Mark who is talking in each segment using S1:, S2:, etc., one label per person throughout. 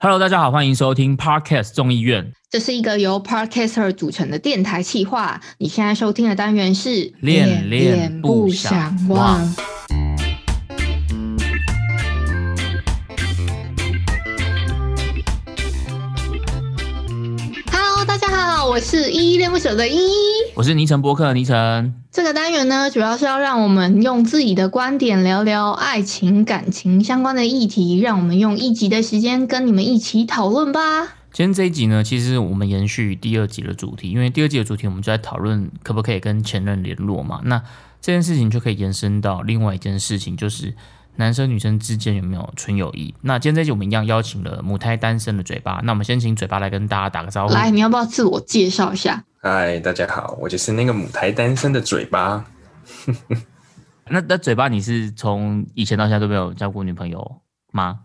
S1: Hello，大家好，欢迎收听 Podcast 众议院
S2: 这是一个由 Podcaster 组成的电台企划。你现在收听的单元是
S1: 恋恋不想忘。
S2: 我是依依恋不舍的依依。
S1: 我是尼城博客的尼城。
S2: 这个单元呢，主要是要让我们用自己的观点聊聊爱情、感情相关的议题，让我们用一集的时间跟你们一起讨论吧。
S1: 今天这一集呢，其实我们延续第二集的主题，因为第二集的主题我们就在讨论可不可以跟前任联络嘛。那这件事情就可以延伸到另外一件事情，就是男生女生之间有没有纯友谊。那今天这一集我们一样邀请了母胎单身的嘴巴，那我们先请嘴巴来跟大家打个招呼。
S2: 来，你要不要自我介绍一下？
S3: 嗨，大家好，我就是那个母胎单身的嘴巴。
S1: 那那嘴巴你是从以前到现在都没有交过女朋友吗？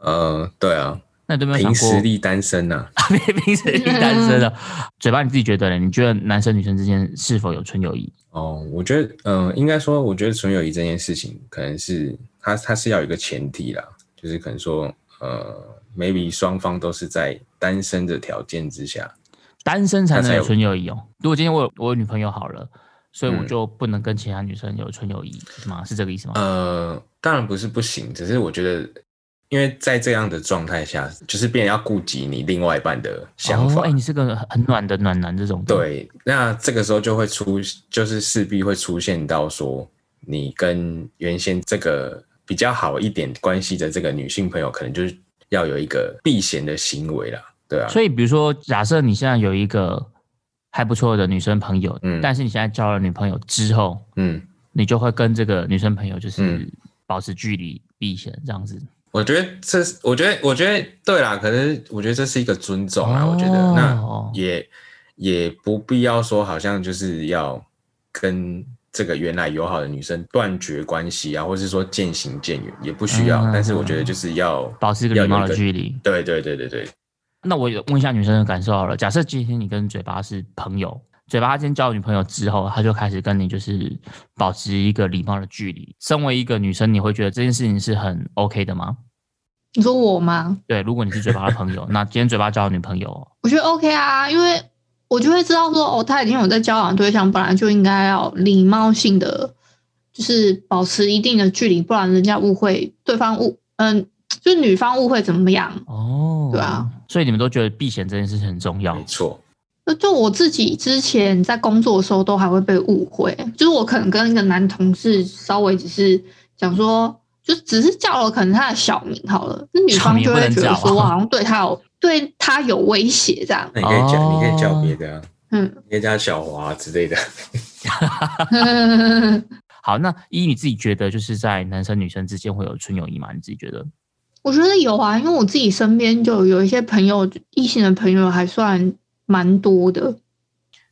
S3: 呃，对啊，
S1: 那你都没有想过
S3: 凭实力单身呐、啊。
S1: 凭实力单身 的 嘴巴你自己觉得呢？你觉得男生女生之间是否有纯友谊？
S3: 哦，我觉得，嗯、应该说，我觉得纯友谊这件事情，可能是它它是要有一个前提啦，就是可能说，呃，maybe 双方都是在单身的条件之下。
S1: 单身才能有纯友谊哦。如果今天我有我有女朋友好了，所以我
S3: 嗯
S1: 就不能跟其他女生有纯友谊，是吗？是这个意思吗？
S3: 呃，当然不是不行，只是我觉得，因为在这样的状态下，就是别人要顾及你另外一半的想法。
S1: 哦，哎、你是个很很暖的暖男这种。，
S3: 对，那这个时候就会出，就是势必会出现到说，你跟原先这个比较好一点关系的这个女性朋友，可能就是要有一个避嫌的行为啦，对啊，
S1: 所以比如说，假设你现在有一个还不错的女生朋友，
S3: 嗯。
S1: 但是你现在交了女朋友之后，
S3: 嗯，
S1: 你就会跟这个女生朋友就是
S3: 嗯。
S1: 保持距离避嫌这样子。
S3: 我觉得这是，我觉得，我觉得对啦，可是我觉得这是一个尊重啊，
S1: 哦。
S3: 我觉得。那也也不必要说好像就是要跟这个原来友好的女生断绝关系啊，或是说渐行渐远，也不需要，
S1: 嗯
S3: 但是我觉得就是要
S1: 保持一个礼貌的距离。
S3: 对对对对对，
S1: 那我也问一下女生的感受好了。假设今天你跟嘴巴是朋友，嘴巴他今天交了女朋友之后，他就开始跟你就是保持一个礼貌的距离。身为一个女生，你会觉得这件事情是很 OK 的吗？
S2: 你说我吗？
S1: 对，如果你是嘴巴的朋友，那今天嘴巴交了女朋友，
S2: 我觉得 OK 啊，因为我就会知道说，哦，他已经有在交往对象，本来就应该要礼貌性的，就是保持一定的距离，不然人家误会对方误，嗯，就是女方误会怎么样？
S1: 哦，
S2: 对啊，
S1: 所以你们都觉得避嫌这件事情很重要
S3: 没。错，
S2: 那就我自己之前在工作的时候，都还会被误会，就是我可能跟一个男同事稍微只是讲说，就只是叫了可能他的小名好了，那女方就会觉得说我好像对他有对他有威胁这样，
S3: 那你可以叫，
S1: 哦
S3: 你可以叫别的啊，
S2: 嗯。
S3: 你可以叫小华之类的。
S1: 好，那依你自己觉得，就是在男生女生之间会有纯友谊吗？你自己觉得？
S2: 我觉得有啊，因为我自己身边就有一些朋友，异性的朋友还算蛮多的。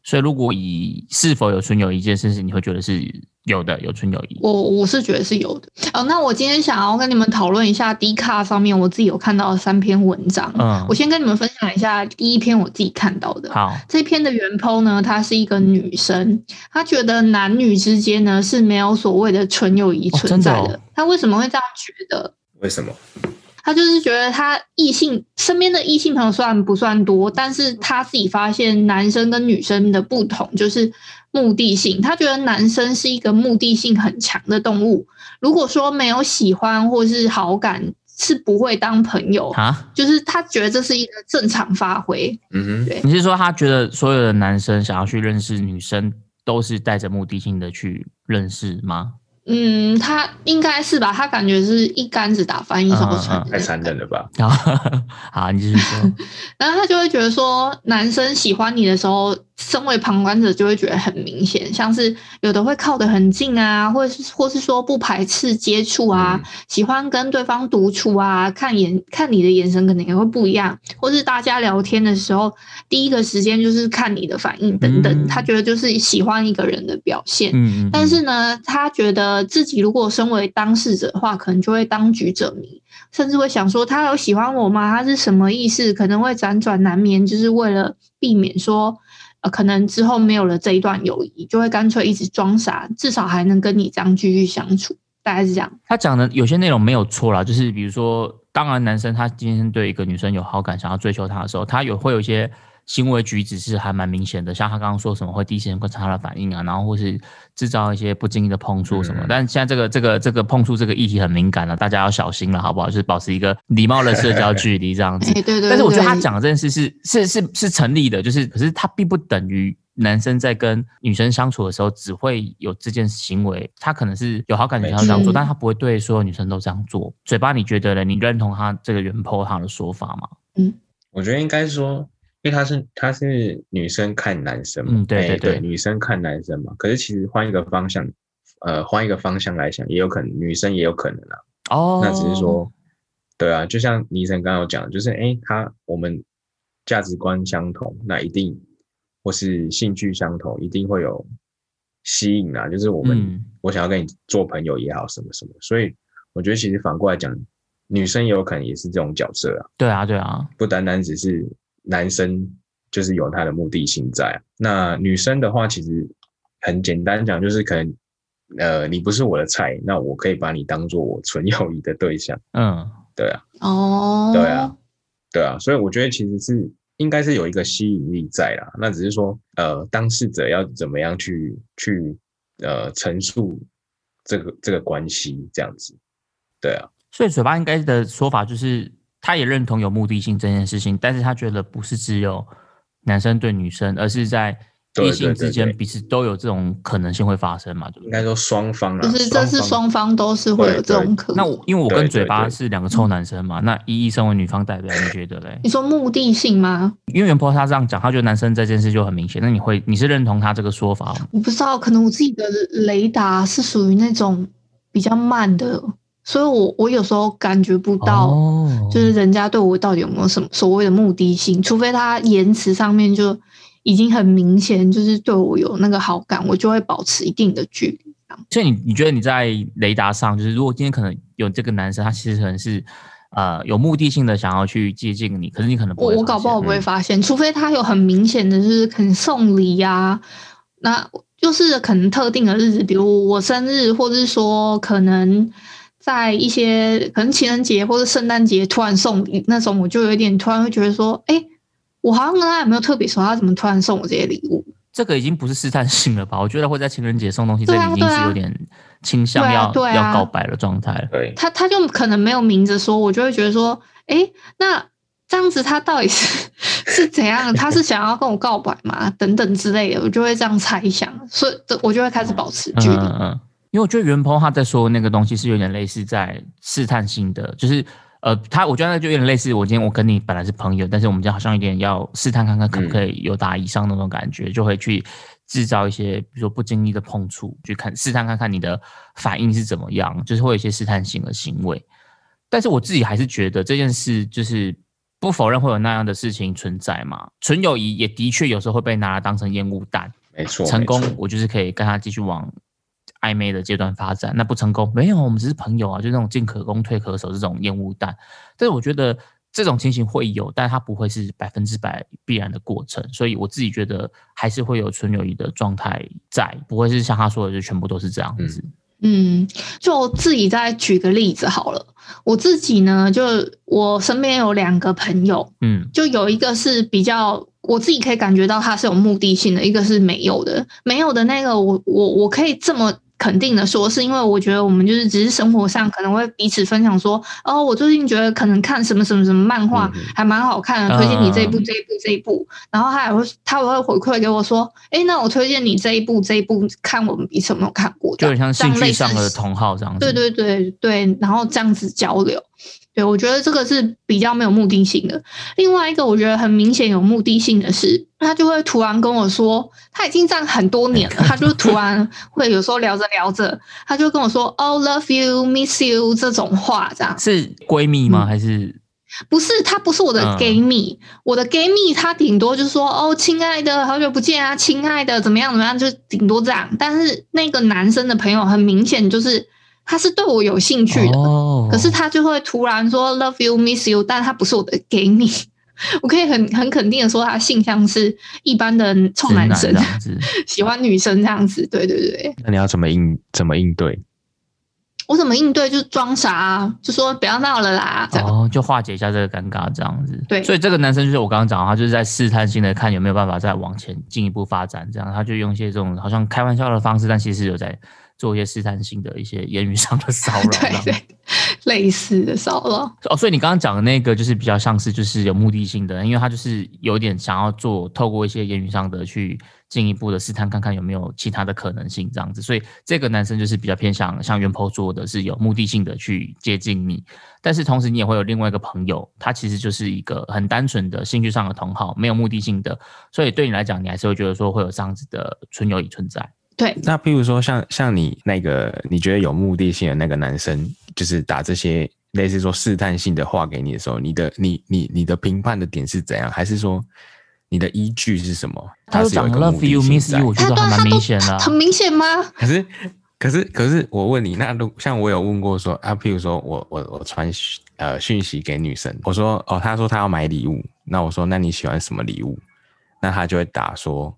S1: 所以如果以是否有纯友谊这件事情，你会觉得是有的，有纯友谊。
S2: 我我是觉得是有的。哦，那我今天想要跟你们讨论一下 D 卡上面我自己有看到的三篇文章。
S1: 嗯
S2: 我先跟你们分享一下第一篇我自己看到的。
S1: 好，
S2: 这篇的原 po 呢，她是一个女生，她觉得男女之间呢是没有所谓的纯友谊
S1: 哦
S2: 存在的。
S1: 真的哦
S2: 她为什么会这样觉得？
S3: 为什么？
S2: 他就是觉得他异性身边的异性朋友虽然不算多，但是他自己发现男生跟女生的不同就是目的性。他觉得男生是一个目的性很强的动物，如果说没有喜欢或是好感，是不会当朋友。
S1: 啊，
S2: 就是他觉得这是一个正常发挥。
S3: 嗯哼，
S2: 对
S1: 你是说他觉得所有的男生想要去认识女生，都是带着目的性的去认识吗？
S2: 嗯，他应该是吧？他感觉是一竿子打翻一艘船
S1: 嗯嗯嗯
S3: 太残忍了吧？
S1: 好，你继续说。
S2: 然后他就会觉得说，男生喜欢你的时候，身为旁观者就会觉得很明显，像是有的会靠得很近啊，或者是或是说不排斥接触啊，
S3: 嗯
S2: 喜欢跟对方独处啊，看眼看你的眼神可能也会不一样，或是大家聊天的时候，第一个时间就是看你的反应等等，
S1: 嗯
S2: 他觉得就是喜欢一个人的表现。但是呢，他觉得自己如果身为当事者的话，可能就会当局者迷，甚至会想说他有喜欢我吗？他是什么意思？可能会辗转难眠，就是为了避免说，呃，可能之后没有了这一段友谊，就会干脆一直装傻，至少还能跟你这样继续相处，大概是这样。
S1: 他讲的有些内容没有错啦，就是比如说当然，男生他今天对一个女生有好感，想要追求她的时候，他有会有一些行为举止是还蛮明显的，像他刚刚说什么会第一时间观察她的反应啊，然后或是制造一些不经意的碰触什么。
S3: 嗯
S1: 但现在这个这个这个碰触这个议题很敏感了，大家要小心了，好不好？就是保持一个礼貌的社交距离这样子
S2: 哎。对对对。
S1: 但是我觉得他
S2: 对
S1: 讲的这件事是是是是成立的，就是可是他并不等于男生在跟女生相处的时候只会有这件行为，他可能是有好感觉他会这样做，
S2: 嗯
S1: 但他不会对所有女生都这样做。嘴巴你觉得呢？你认同他这个原 po 他的说法吗？
S3: 嗯我觉得应该说，因为他是他是女生看男生嘛，
S1: 嗯对
S3: 哎
S1: 对对
S3: 女生看男生嘛。可是其实换一个方向，呃，换一个方向来想，也有可能女生也有可能啊。
S1: 哦，
S3: 那只是说，对啊，就像倪晨刚刚有讲，就是哎，诶他我们价值观相同，那一定或是兴趣相同，一定会有吸引啊。就是我们、
S1: 嗯
S3: 我想要跟你做朋友也好，什么什么。所以我觉得其实反过来讲，女生也有可能也是这种角色啊。
S1: 对啊，对啊，
S3: 不单单只是男生就是有他的目的性在啊、那女生的话，其实很简单讲，就是可能呃你不是我的菜，那我可以把你当做我纯友谊的对象，
S1: 嗯，
S3: 对啊，
S2: 哦，
S3: 对啊，对啊，所以我觉得其实是应该是有一个吸引力在啦，那只是说呃当事者要怎么样去去呃陈述这个这个关系这样子，对啊，
S1: 所以嘴巴应该的说法就是，他也认同有目的性这件事情，但是他觉得不是只有男生对女生，而是在
S3: 对
S1: 异性之间彼此都有这种可能性会发生嘛，对不对？
S3: 应该说双方啦，
S2: 就是这是
S3: 方
S2: 双方都是会有这种可能。
S1: 那我因为我跟嘴巴是两个臭男生嘛，那依依身为女方代表，你觉得嘞？
S2: 你说目的性吗？
S1: 因为袁波他这样讲，他觉得男生这件事就很明显，那你会你是认同他这个说法吗？
S2: 我不知道，可能我自己的雷达是属于那种比较慢的，所以我我有时候感觉不到，
S1: 哦
S2: 就是人家对我到底有没有什么所谓的目的性，除非他言辞上面就已经很明显，就是对我有那个好感，我就会保持一定的距离。这样
S1: 所以你你觉得你在雷达上，就是如果今天可能有这个男生，他其实可能是呃有目的性的想要去接近你，可是你可能不
S2: 我我搞不好不会
S3: 嗯
S2: 发现，除非他有很明显的就是可能送礼呀、那就是可能特定的日子，比如我生日，或者是说可能在一些可能情人节或者圣诞节突然送礼那种，我就有点突然会觉得说，哎、我好像跟他也没有特别熟，他怎么突然送我这些礼物？
S1: 这个已经不是试探性了吧？我觉得会在情人节送东西，这已经是有点倾向要、要告白的状态了。
S3: 对。
S2: 他他就可能没有明着说，我就会觉得说，哎、那这样子他到底是 是怎样？他是想要跟我告白吗？等等之类的，我就会这样猜想，所以我就会开始保持距离。
S1: 嗯嗯嗯，因为我觉得袁鹏他在说那个东西是有点类似在试探性的，就是呃，他我觉得那就有点类似我今天我跟你本来是朋友，但是我们今天好像有点要试探看看可不可以有打以上那种感觉，就会去制造一些比如说不经意的碰触，去看试探看看你的反应是怎么样，就是会有一些试探性的行为。但是我自己还是觉得这件事就是不否认会有那样的事情存在嘛，纯友谊也的确有时候会被拿来当成烟雾弹。
S3: 没错，
S1: 成功，我就是可以跟他继续往暧昧的阶段发展。那不成功，没有，我们只是朋友啊，就那种进可攻退可守这种烟雾弹。但是我觉得这种情形会有，但它不会是百分之百必然的过程。所以我自己觉得还是会有纯友谊的状态在，不会是像他说的就全部都是这样子。
S2: 嗯，就自己再举个例子好了。我自己呢，就我身边有两个朋友，
S1: 嗯
S2: 就有一个是比较我自己可以感觉到他是有目的性的，一个是没有的。没有的那个我，我我可以这么肯定的说，是因为我觉得我们就是只是生活上可能会彼此分享说，哦，我最近觉得可能看什么什么什么漫画还蛮好看的，
S1: 嗯
S2: 推荐你这一部这一部这一部，然后他也会他也会回馈给我说，哎，那我推荐你这一部这一部，看我们彼此有没有看过，
S1: 就很像兴趣上的同好这样子。
S2: 对对对对，然后这样子交流，对我觉得这个是比较没有目的性的。另外一个我觉得很明显有目的性的是，他就会突然跟我说，他已经这样很多年了，他就突然 会有时候聊着聊着，他就跟我说哦，love you，miss you 这种话，这样
S1: 是闺蜜吗？
S2: 嗯
S1: 还是
S2: 不是他不是我的
S1: 嗯
S2: gay 蜜，我的 gay 蜜他顶多就是说哦，亲爱的，好久不见啊，亲爱的，怎么样怎么样，就顶多这样。但是那个男生的朋友很明显就是他是对我有兴趣的，
S1: 哦，
S2: 可是他就会突然说 love you miss you，但他不是我的 gay 蜜。我可以很很肯定的说，他性向是一般的臭
S1: 直
S2: 男生
S1: 这，样子。
S2: 喜欢女生这样子。对对对，
S3: 那你要怎么应怎么应对？
S2: 我怎么应对？就是装傻啊，就说不要闹了啦。
S1: 哦，就化解一下这个尴尬，这样子。
S2: 对
S1: 所以这个男生就是我刚刚讲，他就是在试探性的看有没有办法再往前进一步发展，这样他就用一些这种好像开玩笑的方式，但其实有在做一些试探性的一些言语上的骚扰。这
S2: 对对，类似的骚扰。
S1: 哦，所以你刚刚讲的那个就是比较像是就是有目的性的，因为他就是有点想要做透过一些言语上的去进一步的试探，看看有没有其他的可能性这样子。所以这个男生就是比较偏向像袁坡说的是有目的性的去接近你，但是同时你也会有另外一个朋友，他其实就是一个很单纯的兴趣上的同好，没有目的性的，所以对你来讲，你还是会觉得说会有这样子的纯友谊存在。
S2: 对，
S3: 那譬如说像像你那个你觉得有目的性的那个男生，就是打这些类似说试探性的话给你的时候，你的你你你的评判的点是怎样？还是说你的依据是什么？
S1: 他
S3: 是有一个
S1: love
S3: 目的
S1: you
S3: 性
S1: miss you，我觉得还蛮
S2: 他都
S1: 明显的啊、
S2: 很明显吗？
S3: 可是，可是，可是，我问你，那如像我有问过说啊，譬如说我我我传讯呃讯息给女生，我说哦，她说她要买礼物，那我说那你喜欢什么礼物？那他就会打说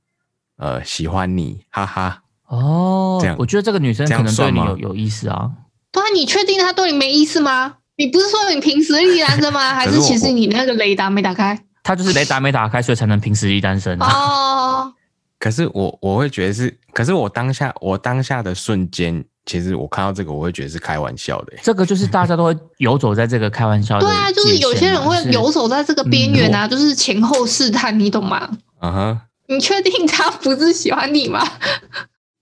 S3: 呃喜欢你，哈哈。
S1: 哦
S3: 这样，
S1: 我觉得这个女生可能对你有有意思啊。
S2: 对啊，你确定她对你没意思吗？你不是说你凭实力单身吗？还
S3: 是
S2: 其实你那个雷达没打开？
S1: 她就是雷达没打开，所以才能凭实力单身啊。
S2: 哦，
S3: 可是我我会觉得是，可是我当下我当下的瞬间，其实我看到这个，我会觉得是开玩笑的欸。
S1: 这个就是大家都会游走在这个开玩笑的
S2: 对啊，就是有些人会游走在这个边缘啊，就是前后试探，你懂吗？
S3: 嗯哼，
S2: 你确定他不是喜欢你吗？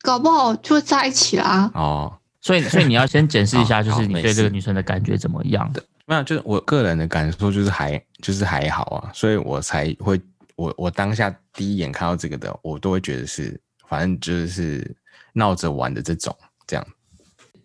S2: 搞不好就会在一起啦。
S3: 哦，
S1: 所以所以你要先检视一下，就是你对这个女生的感觉怎么样的。
S3: 没有，就是我个人的感受就是还就是还好啊，所以我才会我我当下第一眼看到这个的，我都会觉得是反正就是闹着玩的这种这样。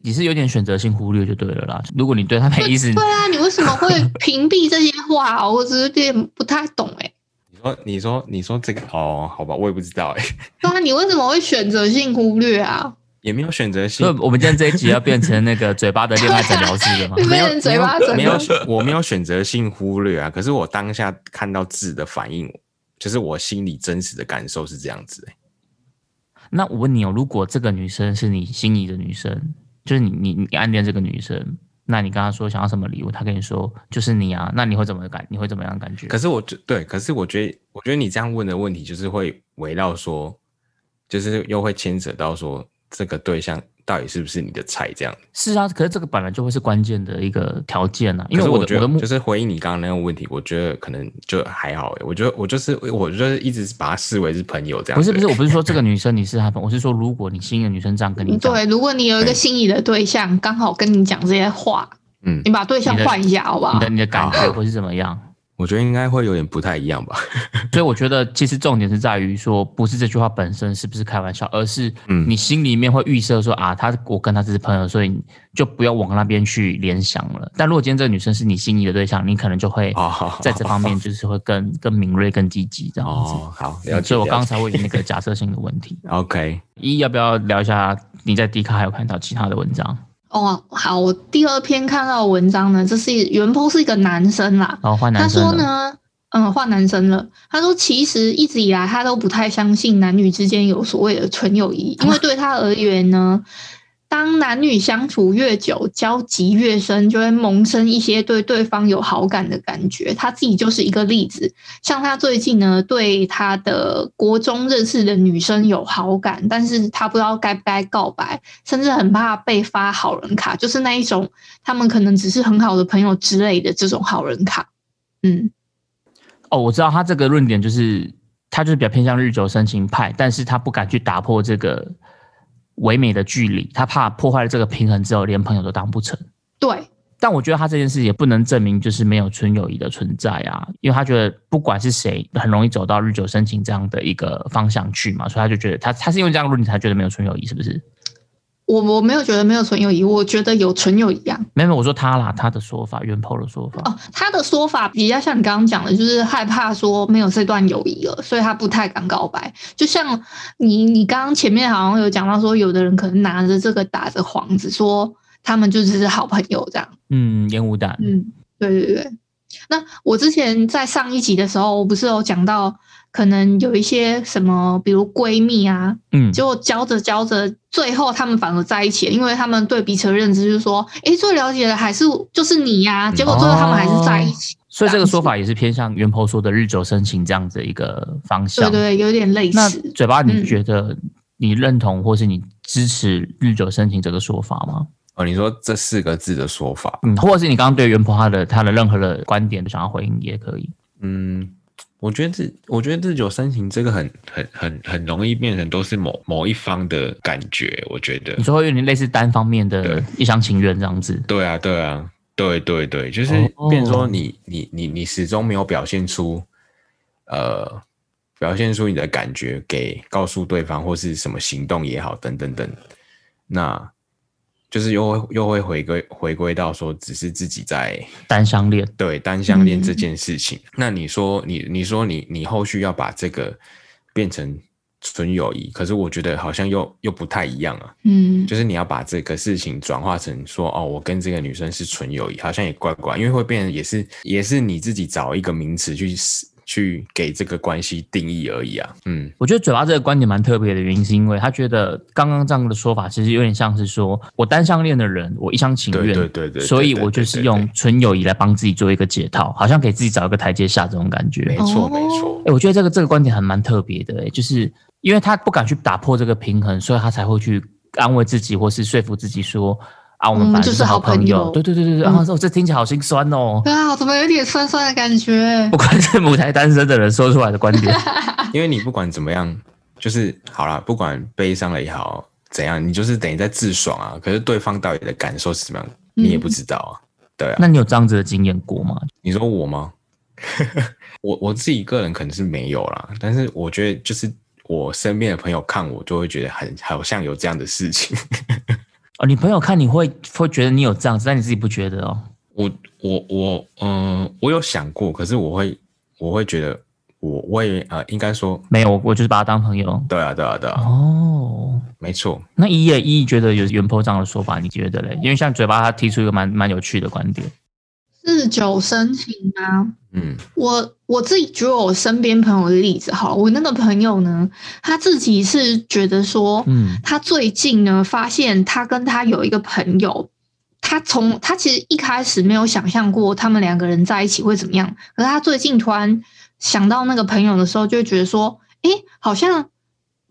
S1: 你是有点选择性忽略就对了啦。如果你对他没意思，
S2: 对啊，你为什么会屏蔽这些话？我只是有点不太懂哎、
S3: 你说你说你说这个哦，好吧，我也不知道哎、
S2: 对啊，你为什么会选择性忽略啊？
S3: 也没有选择性
S1: 我们今天这一集要变成那个嘴巴的恋爱诊疗室了吗？
S2: 对
S3: 没有
S2: 嘴巴整
S3: 没有我没有选择性忽略啊，可是我当下看到字的反应，就是我心里真实的感受是这样子、欸。
S1: 那我问你哦，如果这个女生是你心仪的女生，就是你你你暗恋这个女生，那你跟她说想要什么礼物，他跟你说就是你啊，那你会怎么感？你会怎么样感觉？
S3: 可是我觉对，可是我觉得，我觉得你这样问的问题，就是会围绕说，就是又会牵扯到说，这个对象到底是不是你的菜这样。
S1: 是啊，可是这个本来就会是关键的一个条件啊，因为
S3: 我觉得就是回应你刚刚那个问题，我觉得可能就还好诶、我觉得我就是我就是一直把它视为是朋友这样。
S1: 不是不是，我不是说这个女生你是她朋友，我是说如果你心仪的女生这样跟你讲，
S2: 对，如果你有一个心仪的对象，刚好跟你讲这些话，
S3: 嗯
S2: 你，把对象换一下，好不好
S1: 你的？你的感觉会是怎么样？
S3: 我觉得应该会有点不太一样吧。
S1: 所以我觉得其实重点是在于说，不是这句话本身是不是开玩笑，而是
S3: 嗯
S1: 你心里面会预设说啊，他我跟他只是朋友，所以就不要往那边去联想了。但如果今天这个女生是你心仪的对象，你可能就会
S3: 哦，
S1: 在这方面就是会更更敏锐、更积极这样子。
S3: 哦，好，了解。
S1: 所以我刚才会有那个假设性的问题。
S3: OK，
S1: 一要不要聊一下你在 D 卡还有看到其他的文章？
S2: 哦，好，我第二篇看到的文章呢，这是原 po 是一个男生啦，
S1: 哦换
S2: 他
S1: 男生他，
S2: 说呢，嗯，换男生了。他说，其实一直以来他都不太相信男女之间有所谓的纯友谊，因为对他而言呢，当男女相处越久，交集越深，就会萌生一些对对方有好感的感觉。他自己就是一个例子。像他最近呢，对他的国中认识的女生有好感，但是他不知道该不该告白，甚至很怕被发好人卡，就是那一种他们可能只是很好的朋友之类的这种好人卡。嗯。
S1: 哦，我知道他这个论点就是他就是比较偏向日久生情派，但是他不敢去打破这个唯美的距离，他怕破坏了这个平衡之后，连朋友都当不成。
S2: 对，
S1: 但我觉得他这件事也不能证明就是没有纯友谊的存在啊，因为他觉得不管是谁，很容易走到日久生情这样的一个方向去嘛，所以他就觉得他他是因为这样的论点才觉得没有纯友谊，是不是？
S2: 我我没有觉得没有纯友谊，我觉得有纯友谊啊。
S1: 没有，我说他啦，他的说法，原 po 的说法。
S2: 哦，他的说法比较像你刚刚讲的，就是害怕说没有这段友谊了，所以他不太敢告白。就像你你刚刚前面好像有讲到说，有的人可能拿着这个打着幌子，说他们就只是好朋友这样。
S1: 嗯，烟雾弹。
S2: 嗯，对对对。那我之前在上一集的时候，我不是有讲到可能有一些什么，比如闺蜜啊，
S1: 嗯，
S2: 结果交着交着，最后他们反而在一起，因为他们对彼此的认知就是说，诶，最了解的还是就是你呀、结果最后他们还是在一起。
S1: 所以这个说法也是偏向袁婆说的日久生情这样子的一个方向。
S2: 对对，有点类似
S1: 那
S2: 似。
S1: 嘴巴，你
S2: 嗯
S1: 觉得你认同或是你支持日久生情这个说法吗？
S3: 哦，你说这四个字的说法，
S1: 嗯，或者是你刚刚对袁婆她的她的任何的观点想要回应也可以。
S3: 嗯，我觉得日，我觉得日久生情这个很很很很容易变成都是某某一方的感觉，我觉得
S1: 你。说会有点类似单方面的一厢情愿这样子。
S3: 对啊，对啊，对对对，就是
S1: 哦
S3: 变成说你你你你始终没有表现出，呃，表现出你的感觉给告诉对方，或是什么行动也好，等等等，那就是又会又会回归回归到说，只是自己在
S1: 单相恋，
S3: 对单相恋
S2: 嗯
S3: 这件事情。那你说你你说你你后续要把这个变成纯友谊，可是我觉得好像又又不太一样啊。
S2: 嗯，
S3: 就是你要把这个事情转化成说，哦，我跟这个女生是纯友谊，好像也怪怪，因为会变成也是也是你自己找一个名词去去给这个关系定义而已啊。嗯，
S1: 我觉得嘴巴这个观点蛮特别的原因，是因为他觉得刚刚这样的说法，其实有点像是说我单相恋的人，我一厢情愿，
S3: 对对对对，
S1: 所以我就是用纯友谊来帮自己做一个解套，好像给自己找一个台阶下这种感觉。
S3: 没错
S2: 哦
S3: 没错
S1: 哎、，我觉得这个这个观点还蛮特别的、哎，就是因为他不敢去打破这个平衡，所以他才会去安慰自己，或是说服自己说啊，我们本来
S2: 就是
S1: 好
S2: 好朋友
S1: 对对对对对，
S2: 嗯
S1: 然后说这听起来好心酸哦。
S2: 对啊，怎么有点酸酸的感觉
S1: 不？管是母胎单身的人说出来的观点，
S3: 因为你不管怎么样，就是好啦，不管悲伤了也好，怎样，你就是等于在自爽啊。可是对方到底的感受是怎么样，你也不知道啊。对啊，
S1: 那你有这样子的经验过吗？
S3: 你说我吗？我我自己个人可能是没有啦，但是我觉得就是我身边的朋友看我就会觉得很好像有这样的事情。
S1: 哦，你朋友看你会会觉得你有这样子，但你自己不觉得哦。
S3: 我我我嗯、我有想过，可是我会我会觉得我我也呃应该说
S1: 没有，我就是把他当朋友。
S3: 对啊对啊对啊，
S1: 哦，
S3: 没错。
S1: 那一也一觉得有原坡这样的说法，你觉得嘞？因为像嘴巴他提出一个蛮蛮有趣的观点，
S2: 日久生情啊，
S3: 嗯
S2: 我我自己举我身边朋友的例子好，我那个朋友呢，他自己是觉得说，
S1: 嗯
S2: 他最近呢发现他跟他有一个朋友，他从他其实一开始没有想象过他们两个人在一起会怎么样，可是他最近突然想到那个朋友的时候，就觉得说，诶，好像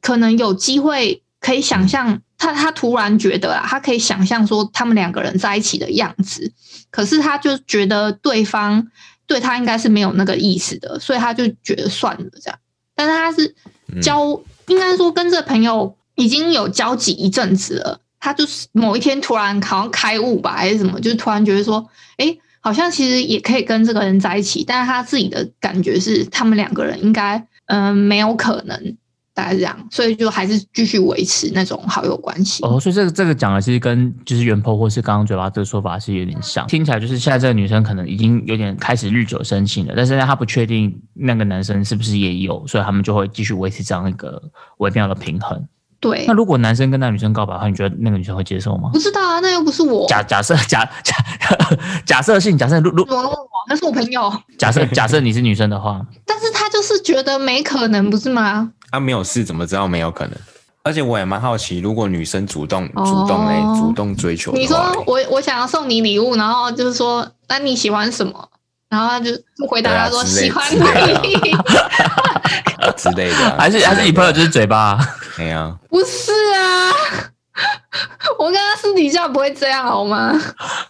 S2: 可能有机会可以想象。他他突然觉得啊，他可以想象说他们两个人在一起的样子，可是他就觉得对方对他应该是没有那个意思的，所以他就觉得算了这样。但是他是
S3: 嗯
S2: 交，应该说跟这个朋友已经有交集一阵子了，他就是某一天突然好像开悟吧，还是什么，就突然觉得说，哎，好像其实也可以跟这个人在一起，但是他自己的感觉是他们两个人应该嗯、呃没有可能。大概是这样，所以就还是继续维持那种好友关系。
S1: 哦，所以这个这个讲的其实跟就是原坡或是刚刚嘴巴这个说法是有点像，听起来就是现在这个女生可能已经有点开始日久生情了，但是她不确定那个男生是不是也有，所以他们就会继续维持这样一个微妙的平衡。
S2: 对
S1: 那，如果男生跟那女生告白的话，你觉得那个女生会接受吗
S2: 不？知道啊，那又不是我，
S1: 假假设假假 假设性假设如如？
S2: 那是我朋友，
S1: 假设假设你是女生的话，
S2: 但是他就是觉得没可能，不是吗？
S3: 他、没有事怎么知道没有可能？而且我也蛮好奇，如果女生主动
S2: 哦
S3: 主动嘞、主动追求
S2: 你说我我想要送你礼物，然后就是说，那你喜欢什么？然后他就就回答他说喜欢
S3: 之类的
S2: 你，
S3: 之类的啊、
S1: 还是还是你朋友就是嘴巴？
S3: 哎呀、
S2: 不是啊？我跟他私底下不会这样好吗？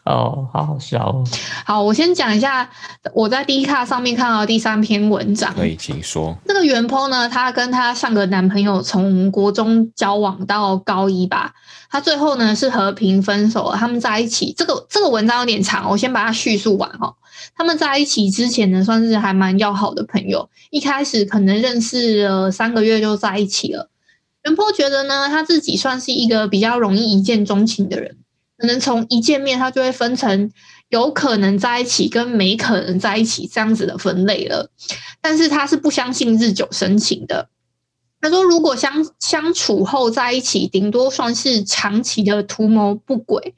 S1: 哦，好好笑哦。
S2: 好，我先讲一下我在 D 卡上面看到的第三篇文章。
S3: 可以请说。
S2: 这个袁鹏呢，她跟她上个男朋友从国中交往到高一吧，她最后呢是和平分手了。他们在一起，这个这个文章有点长，我先把它叙述完哦。他们在一起之前呢，算是还蛮要好的朋友，一开始可能认识了三个月就在一起了。袁坡觉得呢，他自己算是一个比较容易一见钟情的人，可能从一见面他就会分成有可能在一起跟没可能在一起这样子的分类了。但是他是不相信日久生情的。他说，如果相相处后在一起，顶多算是长期的图谋不轨，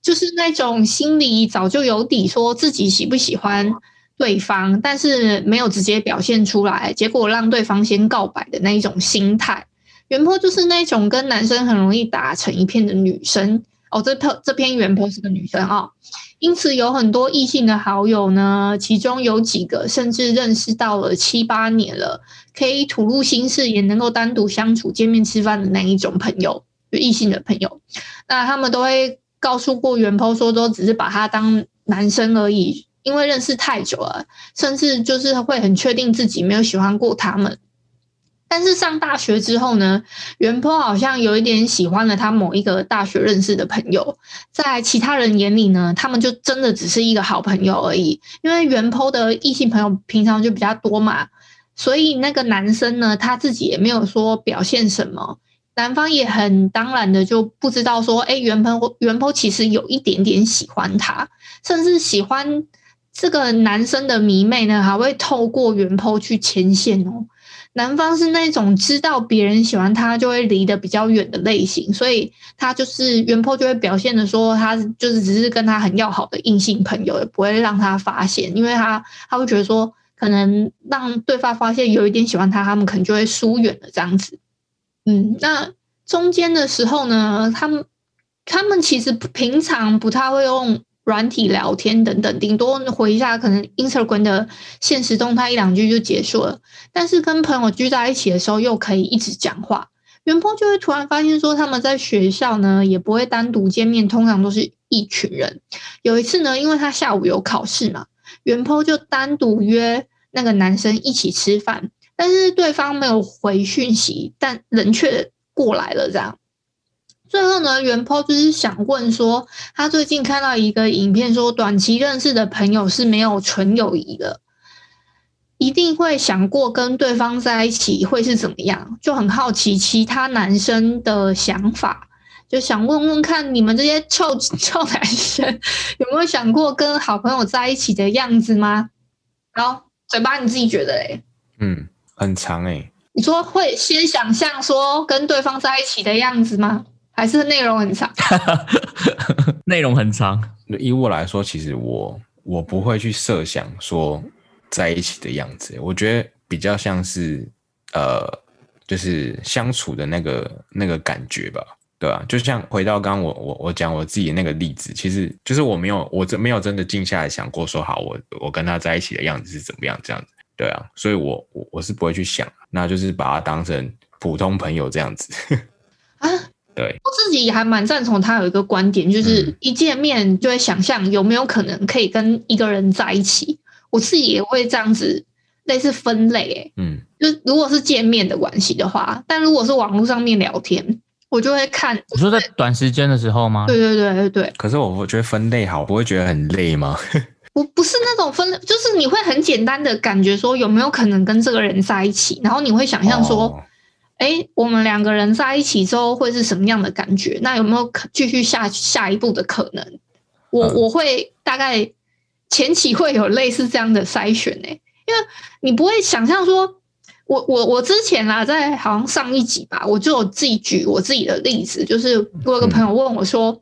S2: 就是那种心里早就有底，说自己喜不喜欢对方，但是没有直接表现出来，结果让对方先告白的那一种心态。原坡就是那种跟男生很容易打成一片的女生哦。这篇这篇原坡是个女生啊，因此有很多异性的好友呢，其中有几个甚至认识到了七八年了，可以吐露心事，也能够单独相处、见面吃饭的那一种朋友，就异性的朋友。那他们都会告诉过原坡说，都只是把他当男生而已，因为认识太久了，甚至就是会很确定自己没有喜欢过他们。但是上大学之后呢，袁坡好像有一点喜欢了他某一个大学认识的朋友，在其他人眼里呢，他们就真的只是一个好朋友而已。因为袁坡的异性朋友平常就比较多嘛，所以那个男生呢，他自己也没有说表现什么，男方也很当然的就不知道说，哎，袁坡袁坡其实有一点点喜欢他，甚至喜欢这个男生的迷妹呢，还会透过袁坡去牵线哦。男方是那种知道别人喜欢他就会离得比较远的类型，所以他就是原坡就会表现的说他就是只是跟他很要好的异性朋友，也不会让他发现，因为他他会觉得说可能让对方发现有一点喜欢他，他们可能就会疏远了这样子。嗯，那中间的时候呢，他们他们其实平常不太会用。软体聊天等等，顶多回一下可能 Instagram 的现实动态一两句就结束了。但是跟朋友聚在一起的时候，又可以一直讲话。元坡就会突然发现说，他们在学校呢也不会单独见面，通常都是一群人。有一次呢，因为他下午有考试嘛，元坡就单独约那个男生一起吃饭，但是对方没有回讯息，但人却过来了，这样。最后呢，袁坡就是想问说，他最近看到一个影片，说短期认识的朋友是没有纯友谊的，一定会想过跟对方在一起会是怎么样，就很好奇其他男生的想法，就想问问看你们这些臭臭男生有没有想过跟好朋友在一起的样子吗？然后嘴巴你自己觉得嘞？
S3: 嗯，很长哎。
S2: 你说会先想象说跟对方在一起的样子吗？还是内容很长，
S1: 内容很长。
S3: 以我来说，其实我我不会去设想说在一起的样子，我觉得比较像是呃，就是相处的那个那个感觉吧，对啊？就像回到刚刚我我我讲我自己那个例子，其实就是我没有我真没有真的静下来想过说好我我跟他在一起的样子是怎么样这样子，对啊，所以我我我是不会去想，那就是把他当成普通朋友这样子 啊。对
S2: 我自己还蛮赞同他有一个观点，就是一见面就会想象有没有可能可以跟一个人在一起。我自己也会这样子类似分类，嗯，就如果是见面的关系的话，但如果是网络上面聊天，我就会看。
S1: 你说在短时间的时候吗？
S2: 对对对对对。
S3: 可是我觉得分类好，不会觉得很累吗？
S2: 我不是那种分类，就是你会很简单的感觉说有没有可能跟这个人在一起，然后你会想象说。哎，我们两个人在一起之后会是什么样的感觉？那有没有可继续下下一步的可能？我我会大概前期会有类似这样的筛选呢，因为你不会想象说，我我我之前啦，在好像上一集吧，我就有自己举我自己的例子，就是我有个朋友问我说，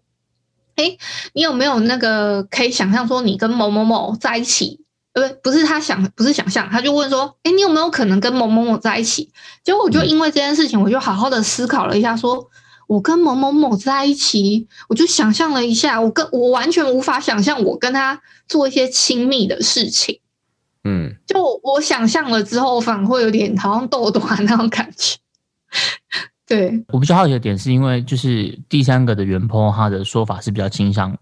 S2: 哎，你有没有那个可以想象说，你跟某某某在一起？呃，不是他想，不是想象，他就问说：“哎，你有没有可能跟某某某在一起？”结果我就因为这件事情，我就好好的思考了一下，说：“我跟某某某在一起，我就想象了一下，我跟我完全无法想象我跟他做一些亲密的事情。”嗯，就我想象了之后，反而会有点好像逗短那种感觉。对
S1: 我比较好奇的点，是因为就是第三个的原 po 他的说法是比较倾向。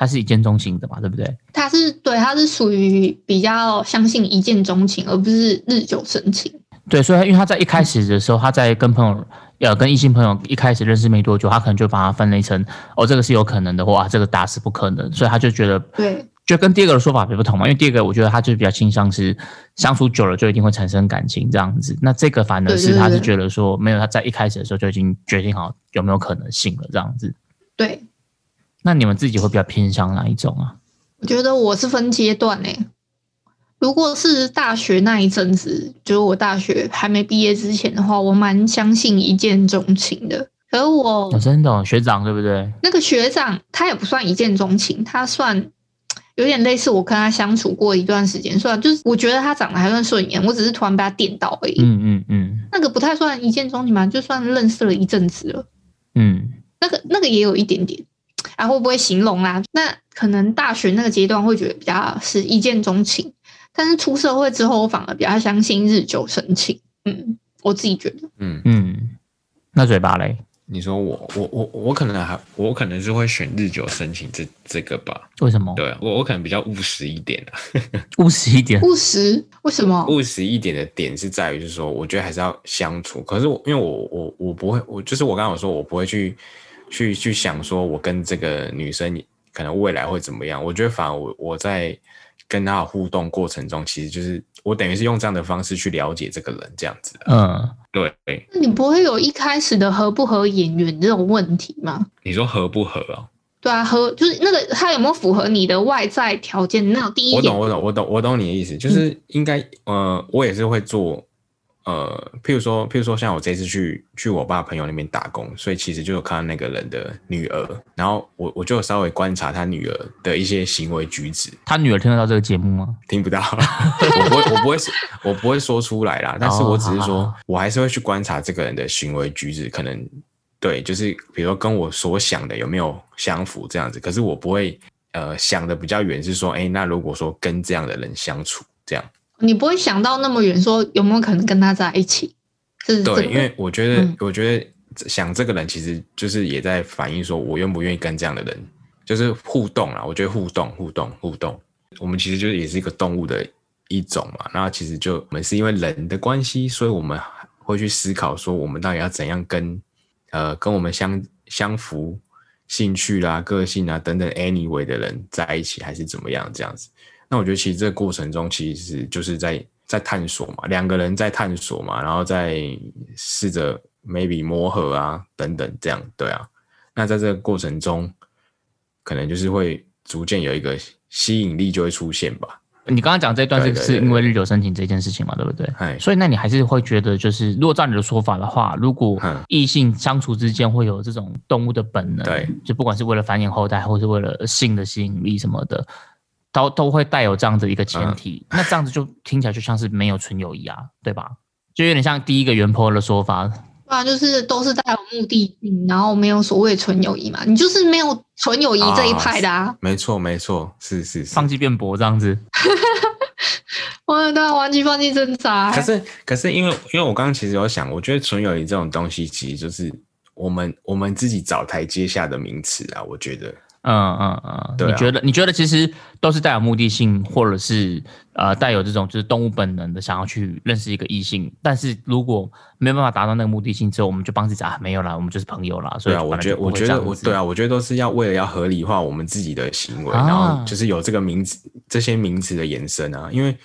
S1: 他是一见钟情的嘛，对不对？
S2: 他是对，他是属于比较相信一见钟情，而不是日久生情。
S1: 对，所以因为他在一开始的时候，他在跟朋友，呃，跟异性朋友一开始认识没多久，他可能就把它分类成，哦，这个是有可能的，或这个打死不可能，所以他就觉得，
S2: 对，
S1: 就跟第二个的说法比不同嘛。因为第二个，我觉得他就比较倾向是相处久了就一定会产生感情这样子。那这个反而是他是觉得说，没有他在一开始的时候就已经决定好有没有可能性了这样子。
S2: 对。
S1: 那你们自己会比较偏向哪一种啊？
S2: 我觉得我是分阶段诶。如果是大学那一阵子，就是我大学还没毕业之前的话，我蛮相信一见钟情的。而我
S1: 真的学长对不对？
S2: 那个学长他也不算一见钟情，他算有点类似我跟他相处过一段时间，虽然就是我觉得他长得还算顺眼，我只是突然被他电到而已。
S1: 嗯嗯嗯
S2: 那个不太算一见钟情嘛，就算认识了一阵子了。
S1: 嗯，
S2: 那个那个也有一点点，啊，会不会形容啦？那可能大学那个阶段会觉得比较是一见钟情，但是出社会之后，我反而比较相信日久生情。嗯，我自己觉得，
S3: 嗯，
S1: 嗯，那嘴巴嘞？
S3: 你说我我我我可能还我可能是会选日久生情这这个吧。
S1: 为什么？
S3: 对啊我我可能比较务实一点啊。
S1: 务实一点。
S2: 务实为什么？
S3: 务实一点的点是在于，就是说，我觉得还是要相处。可是我因为我我我不会，我就是我刚刚有说，我不会去去去想说我跟这个女生可能未来会怎么样。我觉得反而我我在跟她的互动过程中，其实就是我等于是用这样的方式去了解这个人，这样子。
S1: 嗯，
S3: 对，
S2: 那你不会有一开始的合不合眼缘这种问题吗？
S3: 你说合不合啊？
S2: 对啊，合就是那个他有没有符合你的外在条件？那种第一眼
S3: 我懂，我懂，我懂，我懂你的意思，就是应该，呃，我也是会做，呃，譬如说，譬如说，像我这次去去我爸朋友那边打工，所以其实就有看到那个人的女儿，然后我我就稍微观察他女儿的一些行为举止，
S1: 他女儿听得到这个节目吗？
S3: 听不到，我不会，我不会说，我不会说出来啦，但是我只是说我还是会去观察这个人的行为举止，可能对，就是比如说跟我所想的有没有相符这样子，可是我不会呃想的比较远，是说，哎，那如果说跟这样的人相处，这样。
S2: 你不会想到那么远，说有没有可能跟他在一起？
S3: 对，因为我觉得，
S2: 嗯
S3: 我觉得想这个人其实就是也在反映说，我愿不愿意跟这样的人，就是互动啦。我觉得互动、互动、互动，我们其实就是也是一个动物的一种嘛。那其实就我们是因为人的关系，所以我们会去思考说，我们到底要怎样跟呃跟我们相相符、兴趣啦、个性啊等等 anyway 的人在一起，还是怎么样这样子。那我觉得其实这个过程中，其实就是在在探索嘛，两个人在探索嘛，然后再试着 maybe 磨合啊等等这样，对啊。那在这个过程中，可能就是会逐渐有一个吸引力就会出现吧。
S1: 你刚刚讲这一段是是因为日久生情这件事情嘛，对不对？
S3: 哎，
S1: 所以那你还是会觉得，就是如果照你的说法的话，如果
S3: 嗯
S1: 异性相处之间会有这种动物的本能，
S3: 对，
S1: 就不管是为了繁衍后代，或是为了性的吸引力什么的，都都会带有这样子一个前提。那这样子就听起来就像是没有纯友谊啊，对吧？就有点像第一个原 po 的说法，
S2: 不然就是都是带有目的性，然后没有所谓纯友谊嘛。你就是没有纯友谊这一派的啊。
S3: 没错没错，是是是。
S1: 放弃辩驳这样子。
S2: 哇，对啊，忘记放弃挣扎。
S3: 可是可是因为因为我刚刚其实有想，我觉得纯友谊这种东西，其实就是我们我们自己找台阶下的名词啊。我觉得，
S1: 嗯嗯嗯，
S3: 对啊
S1: 你觉得你觉得其实都是带有目的性，或者是呃带有这种就是动物本能的想要去认识一个异性，但是如果没有办法达到那个目的性之后，我们就帮自己啊没有啦，我们就是朋友啦。所以
S3: 啊，我觉得我觉得我对啊，我觉得都是要为了要合理化我们自己的行为，
S1: 啊
S3: 然后就是有这个名词这些名词的延伸啊。因为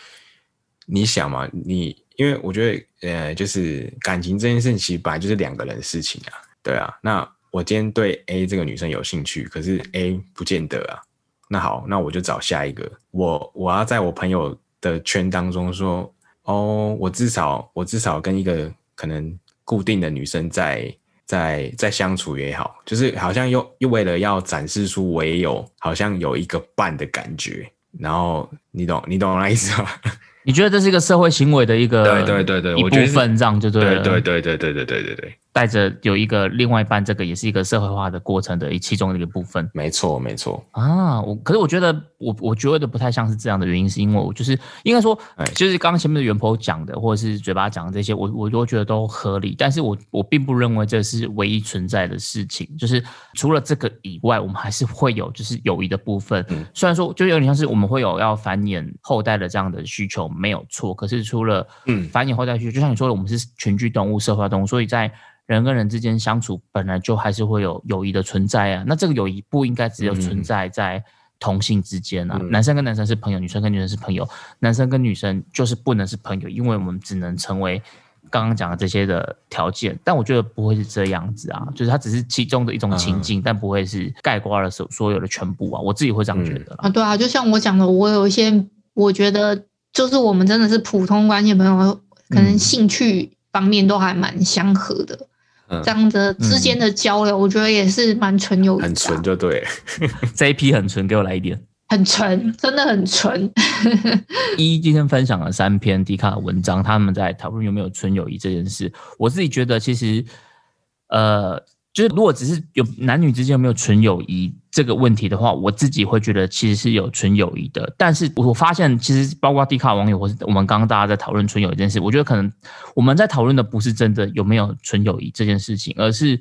S3: 你想嘛，你因为我觉得呃，就是感情这件事情其实本来就是两个人的事情啊。对啊，那我今天对 A 这个女生有兴趣，可是 A 不见得啊。那好，那我就找下一个。我我要在我朋友的圈当中说，哦，我至少我至少跟一个可能固定的女生在在在相处也好，就是好像又又为了要展示出我也有好像有一个伴的感觉。然后你懂你懂我那意思吗？
S1: 你觉得这是一个社会行为的一个
S3: 对对对对
S1: 一
S3: 我觉得是
S1: 部分，这样就对了。
S3: 对对对对对对对对对，
S1: 带着有一个另外一半，这个也是一个社会化的过程的其中的一个部分
S3: 没错没错。
S1: 啊。我可是我觉得我我觉得不太像是这样的原因，是因为我就是应该说
S3: 哎，
S1: 就是刚刚前面的袁婆讲的，或者是嘴巴讲的这些，我我都觉得都合理。但是我我并不认为这是唯一存在的事情，就是除了这个以外，我们还是会有就是友谊的部分。
S3: 嗯
S1: 虽然说就有点像是我们会有要繁衍后代的这样的需求，没有错。可是除了
S3: 嗯
S1: 繁衍后代需求，就像你说的，我们是群居动物、社会化动物，所以在人跟人之间相处，本来就还是会有友谊的存在啊。那这个友谊不应该只有存在在同性之间啊，
S3: 嗯
S1: 男生跟男生是朋友，女生跟女生是朋友，男生跟女生就是不能是朋友，因为我们只能成为。刚刚讲的这些的条件，但我觉得不会是这样子啊，就是它只是其中的一种情境，但不会是概括了所所有的全部啊，我自己会这样觉得啦。
S2: 啊，对啊，就像我讲的，我有一些我觉得就是我们真的是普通关系朋友，可能
S1: 嗯
S2: 兴趣方面都还蛮相合的，
S3: 嗯
S2: 这样的之间的交流，我觉得也是蛮纯友谊啊、
S3: 很纯就对了。
S1: 这一批很纯，给我来一点。
S2: 很纯，真的很纯。
S1: 一今天分享了三篇迪卡的文章，他们在讨论有没有纯友谊这件事。我自己觉得，其实，呃，就是如果只是有男女之间有没有纯友谊这个问题的话，我自己会觉得其实是有纯友谊的。但是我发现，其实包括迪卡网友或是我们刚刚大家在讨论纯友谊这件事，我觉得可能我们在讨论的不是真的有没有纯友谊这件事情，而是。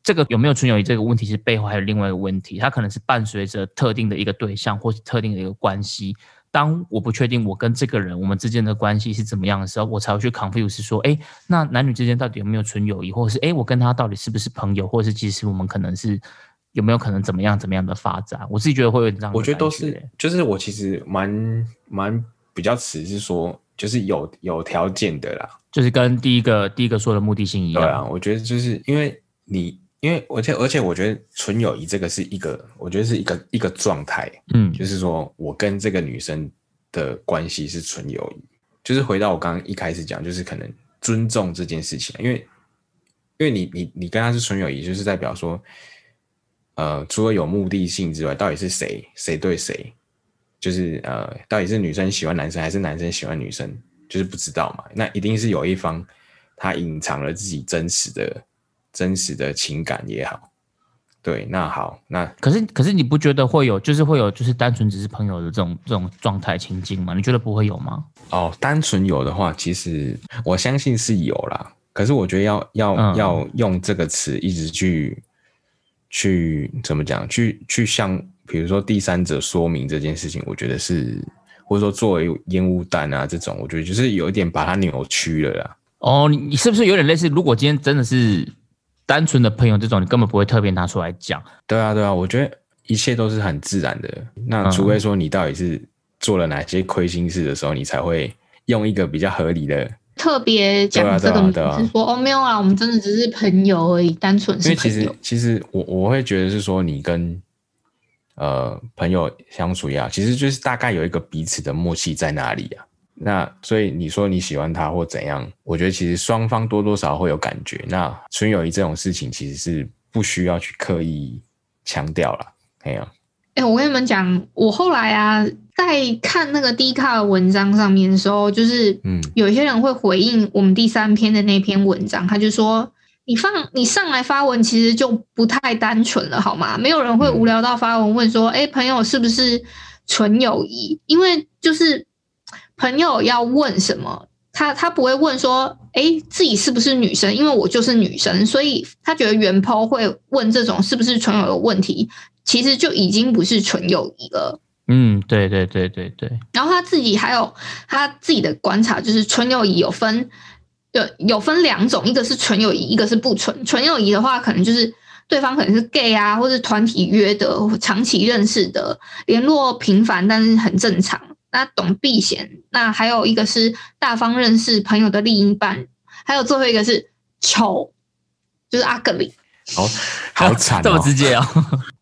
S1: 这个有没有纯友谊这个问题是背后还有另外一个问题，它可能是伴随着特定的一个对象或是特定的一个关系。当我不确定我跟这个人我们之间的关系是怎么样的时候，我才会去 confuse 说，哎，那男女之间到底有没有纯友谊，或者是哎，我跟他到底是不是朋友，或者是其实我们可能是有没有可能怎么样怎么样的发展？我自己觉得会有这样。
S3: 我觉得都是，就是我其实蛮蛮比较持是说，就是有有条件的啦，
S1: 就是跟第一个第一个说的目的性一样。
S3: 对啊，我觉得就是因为你。因为而且而且，我觉得纯友谊这个是一个，我觉得是一个一个状态，
S1: 嗯，
S3: 就是说我跟这个女生的关系是纯友谊，就是回到我刚刚一开始讲，就是可能尊重这件事情，因为因为你你你跟她是纯友谊，就是代表说，呃，除了有目的性之外，到底是谁谁对谁，就是呃，到底是女生喜欢男生还是男生喜欢女生，就是不知道嘛，那一定是有一方他隐藏了自己真实的。真实的情感也好，对，那好，那
S1: 可是可是你不觉得会有，就是会有，就是单纯只是朋友的这种这种状态情境吗？你觉得不会有吗？
S3: 哦，单纯有的话，其实我相信是有啦。可是我觉得要要要用这个词一直去去怎么讲？去去向比如说第三者说明这件事情，我觉得是或者说作为烟雾弹啊这种，我觉得就是有一点把它扭曲了啦。
S1: 哦，你你是不是有点类似？如果今天真的是。单纯的朋友这种，你根本不会特别拿出来讲。
S3: 对啊，对啊，我觉得一切都是很自然的。那除非说你到底是做了哪些亏心事的时候，你才会用一个比较合理的
S2: 特别讲这个，是说哦没有啊，我们真的只是朋友而已，单纯是
S3: 因为其实其实我我会觉得是说你跟呃朋友相处呀，其实就是大概有一个彼此的默契在那里呀。那所以你说你喜欢他或怎样，我觉得其实双方多多少少会有感觉。那纯友谊这种事情其实是不需要去刻意强调了，哎呀，
S2: 哎，我跟你们讲，我后来啊，在看那个 D 卡的文章上面的时候，就是嗯，有些人会回应我们第三篇的那篇文章，他就说你放你上来发文，其实就不太单纯了，好吗？没有人会无聊到发文问说，哎，朋友是不是纯友谊？因为就是。朋友要问什么，他他不会问说，哎，自己是不是女生？因为我就是女生，所以他觉得原 po 会问这种是不是纯友的问题，其实就已经不是纯友谊了。
S1: 嗯，对对对对对。
S2: 然后他自己还有他自己的观察，就是纯友谊有分有有分两种，一个是纯友谊，一个是不纯。纯友谊的话，可能就是对方可能是 gay 啊，或是团体约的、长期认识的，联络频繁，但是很正常。那懂避嫌，那还有一个是大方认识朋友的另一半，还有最后一个是丑，就是阿格里。
S3: 好好惨，
S1: 这么直接哦。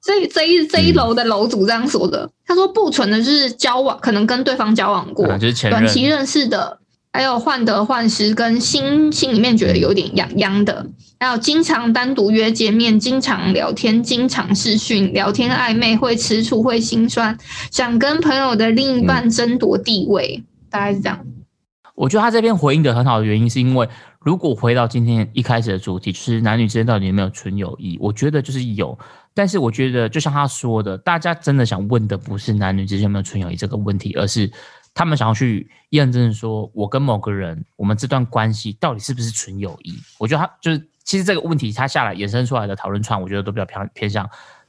S2: 这这一这一楼的楼主这样说的，他说不纯的就是交往，可能跟对方交往过，短期认识的。还有患得患失，跟心心里面觉得有点痒痒的，还有经常单独约见面，经常聊天，经常视讯聊天暧昧，会吃醋，会心酸，想跟朋友的另一半争夺地位，大概是这样。
S1: 我觉得他这边回应的很好的原因，是因为如果回到今天一开始的主题，就是男女之间到底有没有纯友谊？我觉得就是有，但是我觉得就像他说的，大家真的想问的不是男女之间有没有纯友谊这个问题，而是。他们想要去验证，说我跟某个人，我们这段关系到底是不是纯友谊？我觉得他就是，其实这个问题他下来衍生出来的讨论串，我觉得都比较偏偏向。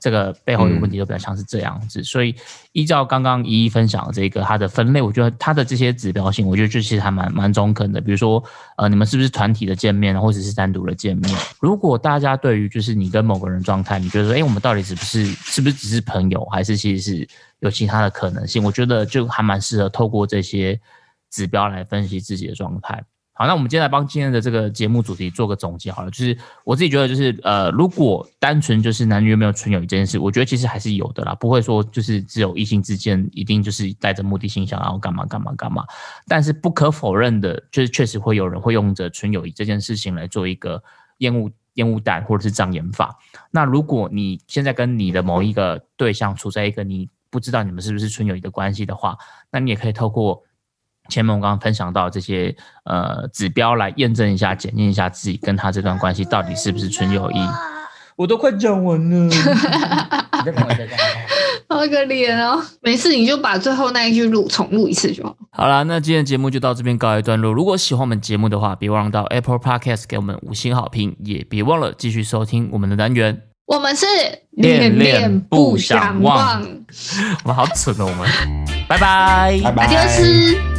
S1: 这个背后的问题都比较像是这样子，所以依照刚刚一一分享的这个它的分类，我觉得它的这些指标性，我觉得就其实还蛮蛮中肯的。比如说，呃，你们是不是团体的见面，或者是单独的见面？如果大家对于就是你跟某个人状态，你觉得说，哎，我们到底是不是是不是只是朋友，还是其实是有其他的可能性？我觉得就还蛮适合透过这些指标来分析自己的状态。好，那我们接下来帮今天的这个节目主题做个总结好了。就是我自己觉得，就是呃，如果单纯就是男女有没有纯友谊这件事，我觉得其实还是有的啦，不会说就是只有异性之间一定就是带着目的性想要干嘛干嘛干嘛。但是不可否认的，就是确实会有人会用着纯友谊这件事情来做一个烟雾烟雾弹或者是障眼法。那如果你现在跟你的某一个对象处在一个你。不知道你们是不是纯友谊的关系的话，那你也可以透过前面我刚刚分享到这些呃指标来验证一下、检验一下自己跟他这段关系到底是不是纯友谊。我都快讲完了。
S2: 好可怜哦，没事，你就把最后那一句录重录一次就好。
S1: 好啦，那今天的节目就到这边告一段落。如果喜欢我们节目的话，别忘了到 Apple Podcast 给我们五星好评，也别忘了继续收听我们的单元。
S2: 我们是
S1: 恋恋不想忘
S2: 忘，
S1: 我们好蠢哦，我们，拜拜，
S3: 拜拜。
S2: 阿丢斯。